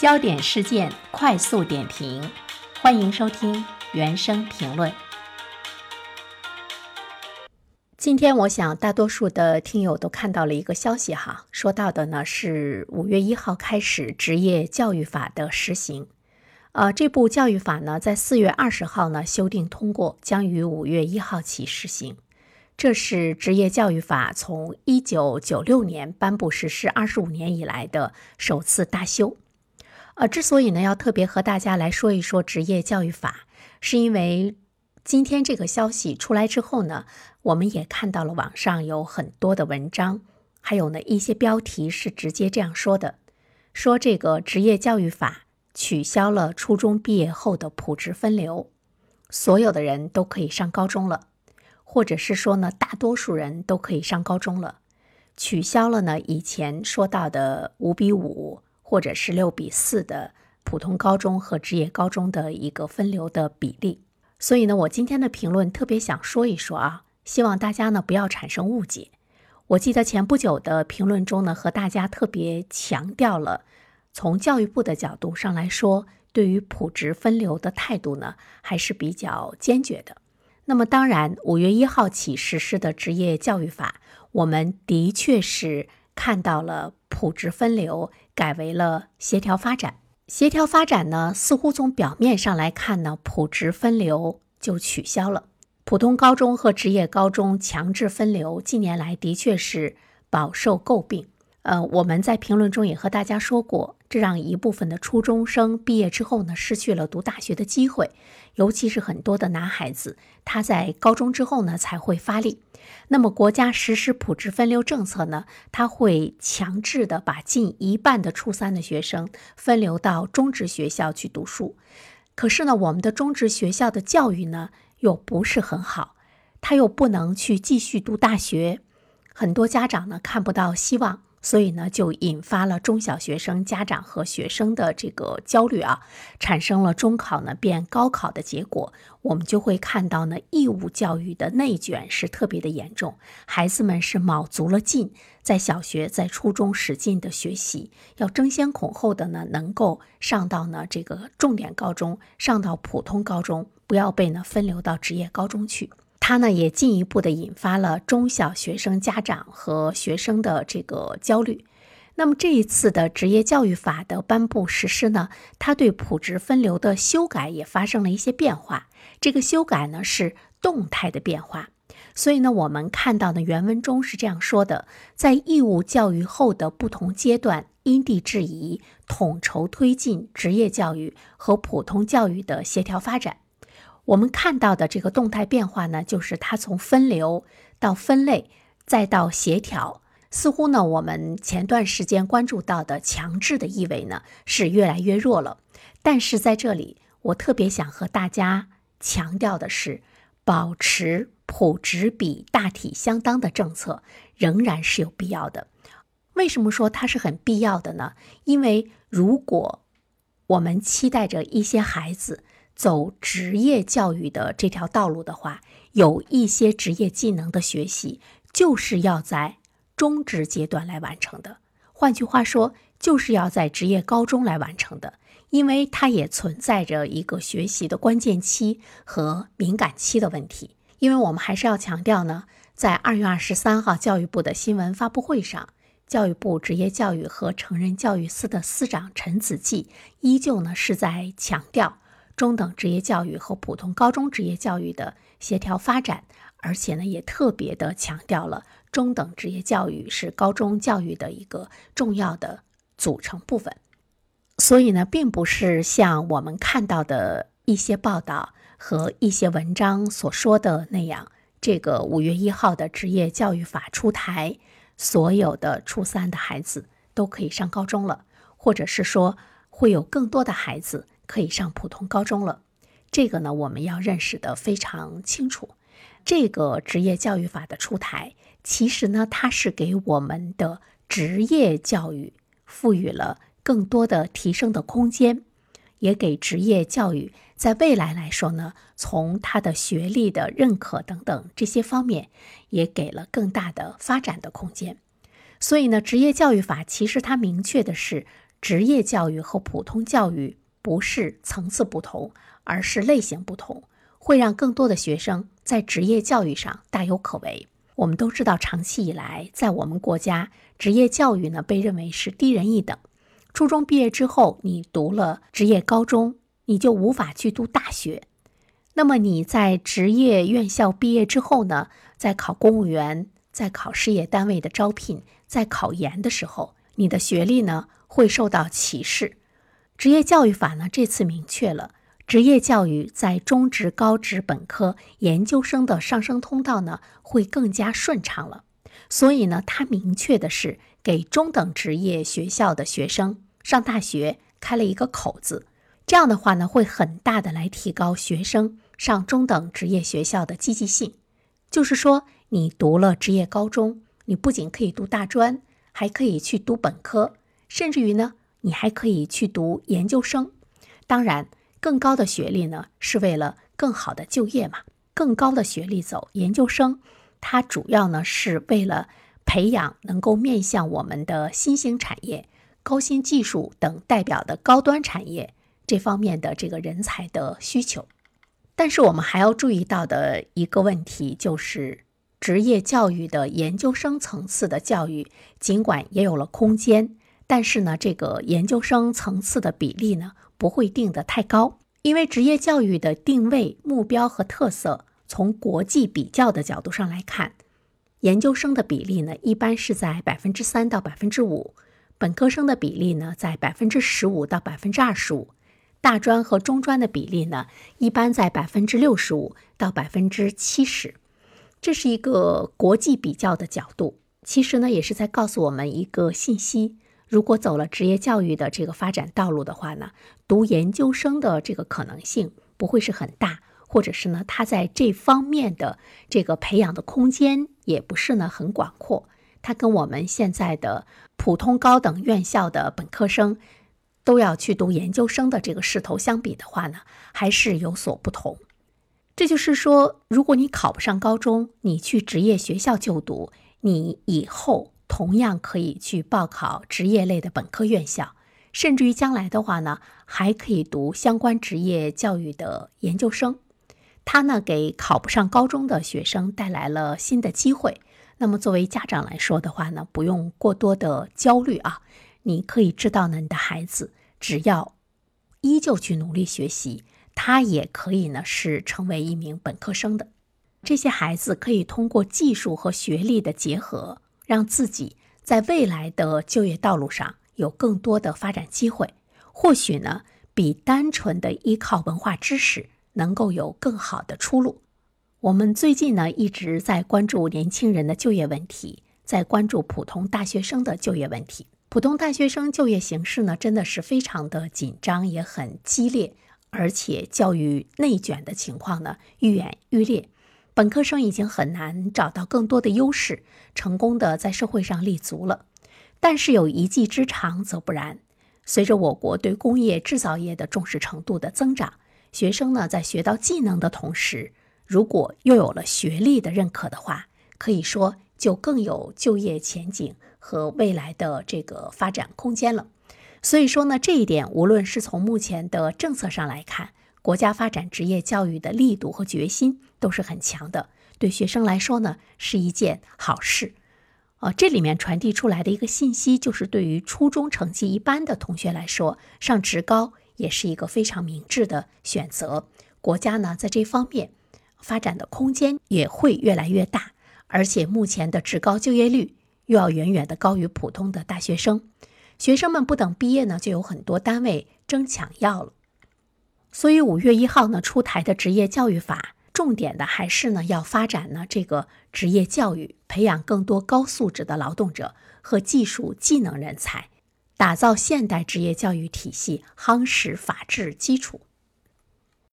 焦点事件快速点评，欢迎收听原声评论。今天，我想大多数的听友都看到了一个消息哈，说到的呢是五月一号开始职业教育法的实行。呃，这部教育法呢，在四月二十号呢修订通过，将于五月一号起实行。这是职业教育法从一九九六年颁布实施二十五年以来的首次大修。呃，之所以呢要特别和大家来说一说职业教育法，是因为今天这个消息出来之后呢，我们也看到了网上有很多的文章，还有呢一些标题是直接这样说的：说这个职业教育法取消了初中毕业后的普职分流，所有的人都可以上高中了，或者是说呢大多数人都可以上高中了，取消了呢以前说到的五比五。或者是六比四的普通高中和职业高中的一个分流的比例，所以呢，我今天的评论特别想说一说啊，希望大家呢不要产生误解。我记得前不久的评论中呢，和大家特别强调了，从教育部的角度上来说，对于普职分流的态度呢还是比较坚决的。那么当然，五月一号起实施的职业教育法，我们的确是看到了普职分流。改为了协调发展。协调发展呢，似乎从表面上来看呢，普职分流就取消了。普通高中和职业高中强制分流，近年来的确是饱受诟病。呃，我们在评论中也和大家说过，这让一部分的初中生毕业之后呢，失去了读大学的机会。尤其是很多的男孩子，他在高中之后呢才会发力。那么，国家实施普职分流政策呢，他会强制的把近一半的初三的学生分流到中职学校去读书。可是呢，我们的中职学校的教育呢又不是很好，他又不能去继续读大学，很多家长呢看不到希望。所以呢，就引发了中小学生家长和学生的这个焦虑啊，产生了中考呢变高考的结果。我们就会看到呢，义务教育的内卷是特别的严重，孩子们是卯足了劲，在小学、在初中使劲的学习，要争先恐后的呢，能够上到呢这个重点高中，上到普通高中，不要被呢分流到职业高中去。它呢也进一步的引发了中小学生家长和学生的这个焦虑。那么这一次的职业教育法的颁布实施呢，它对普职分流的修改也发生了一些变化。这个修改呢是动态的变化，所以呢我们看到的原文中是这样说的：在义务教育后的不同阶段，因地制宜，统筹推进职业教育和普通教育的协调发展。我们看到的这个动态变化呢，就是它从分流到分类，再到协调，似乎呢，我们前段时间关注到的强制的意味呢，是越来越弱了。但是在这里，我特别想和大家强调的是，保持普职比大体相当的政策仍然是有必要的。为什么说它是很必要的呢？因为如果我们期待着一些孩子，走职业教育的这条道路的话，有一些职业技能的学习就是要在中职阶段来完成的。换句话说，就是要在职业高中来完成的，因为它也存在着一个学习的关键期和敏感期的问题。因为我们还是要强调呢，在二月二十三号教育部的新闻发布会上，教育部职业教育和成人教育司的司长陈子骥依旧呢是在强调。中等职业教育和普通高中职业教育的协调发展，而且呢，也特别的强调了中等职业教育是高中教育的一个重要的组成部分。所以呢，并不是像我们看到的一些报道和一些文章所说的那样，这个五月一号的职业教育法出台，所有的初三的孩子都可以上高中了，或者是说会有更多的孩子。可以上普通高中了，这个呢，我们要认识的非常清楚。这个职业教育法的出台，其实呢，它是给我们的职业教育赋予了更多的提升的空间，也给职业教育在未来来说呢，从它的学历的认可等等这些方面，也给了更大的发展的空间。所以呢，职业教育法其实它明确的是。职业教育和普通教育不是层次不同，而是类型不同，会让更多的学生在职业教育上大有可为。我们都知道，长期以来，在我们国家，职业教育呢被认为是低人一等。初中毕业之后，你读了职业高中，你就无法去读大学。那么你在职业院校毕业之后呢，在考公务员、在考事业单位的招聘、在考研的时候，你的学历呢会受到歧视。职业教育法呢这次明确了。职业教育在中职、高职、本科、研究生的上升通道呢，会更加顺畅了。所以呢，它明确的是给中等职业学校的学生上大学开了一个口子。这样的话呢，会很大的来提高学生上中等职业学校的积极性。就是说，你读了职业高中，你不仅可以读大专，还可以去读本科，甚至于呢，你还可以去读研究生。当然。更高的学历呢，是为了更好的就业嘛？更高的学历走研究生，它主要呢是为了培养能够面向我们的新兴产业、高新技术等代表的高端产业这方面的这个人才的需求。但是我们还要注意到的一个问题就是，职业教育的研究生层次的教育，尽管也有了空间，但是呢，这个研究生层次的比例呢？不会定得太高，因为职业教育的定位、目标和特色，从国际比较的角度上来看，研究生的比例呢，一般是在百分之三到百分之五，本科生的比例呢，在百分之十五到百分之二十五，大专和中专的比例呢，一般在百分之六十五到百分之七十。这是一个国际比较的角度，其实呢，也是在告诉我们一个信息。如果走了职业教育的这个发展道路的话呢，读研究生的这个可能性不会是很大，或者是呢，他在这方面的这个培养的空间也不是呢很广阔。他跟我们现在的普通高等院校的本科生都要去读研究生的这个势头相比的话呢，还是有所不同。这就是说，如果你考不上高中，你去职业学校就读，你以后。同样可以去报考职业类的本科院校，甚至于将来的话呢，还可以读相关职业教育的研究生。它呢，给考不上高中的学生带来了新的机会。那么，作为家长来说的话呢，不用过多的焦虑啊。你可以知道呢，你的孩子只要依旧去努力学习，他也可以呢是成为一名本科生的。这些孩子可以通过技术和学历的结合。让自己在未来的就业道路上有更多的发展机会，或许呢，比单纯的依靠文化知识能够有更好的出路。我们最近呢一直在关注年轻人的就业问题，在关注普通大学生的就业问题。普通大学生就业形势呢真的是非常的紧张，也很激烈，而且教育内卷的情况呢愈演愈烈。本科生已经很难找到更多的优势，成功的在社会上立足了。但是有一技之长则不然。随着我国对工业制造业的重视程度的增长，学生呢在学到技能的同时，如果又有了学历的认可的话，可以说就更有就业前景和未来的这个发展空间了。所以说呢，这一点无论是从目前的政策上来看，国家发展职业教育的力度和决心都是很强的，对学生来说呢是一件好事。呃，这里面传递出来的一个信息就是，对于初中成绩一般的同学来说，上职高也是一个非常明智的选择。国家呢在这方面发展的空间也会越来越大，而且目前的职高就业率又要远远的高于普通的大学生，学生们不等毕业呢，就有很多单位争抢要了。所以五月一号呢出台的职业教育法，重点的还是呢要发展呢这个职业教育，培养更多高素质的劳动者和技术技能人才，打造现代职业教育体系，夯实法治基础。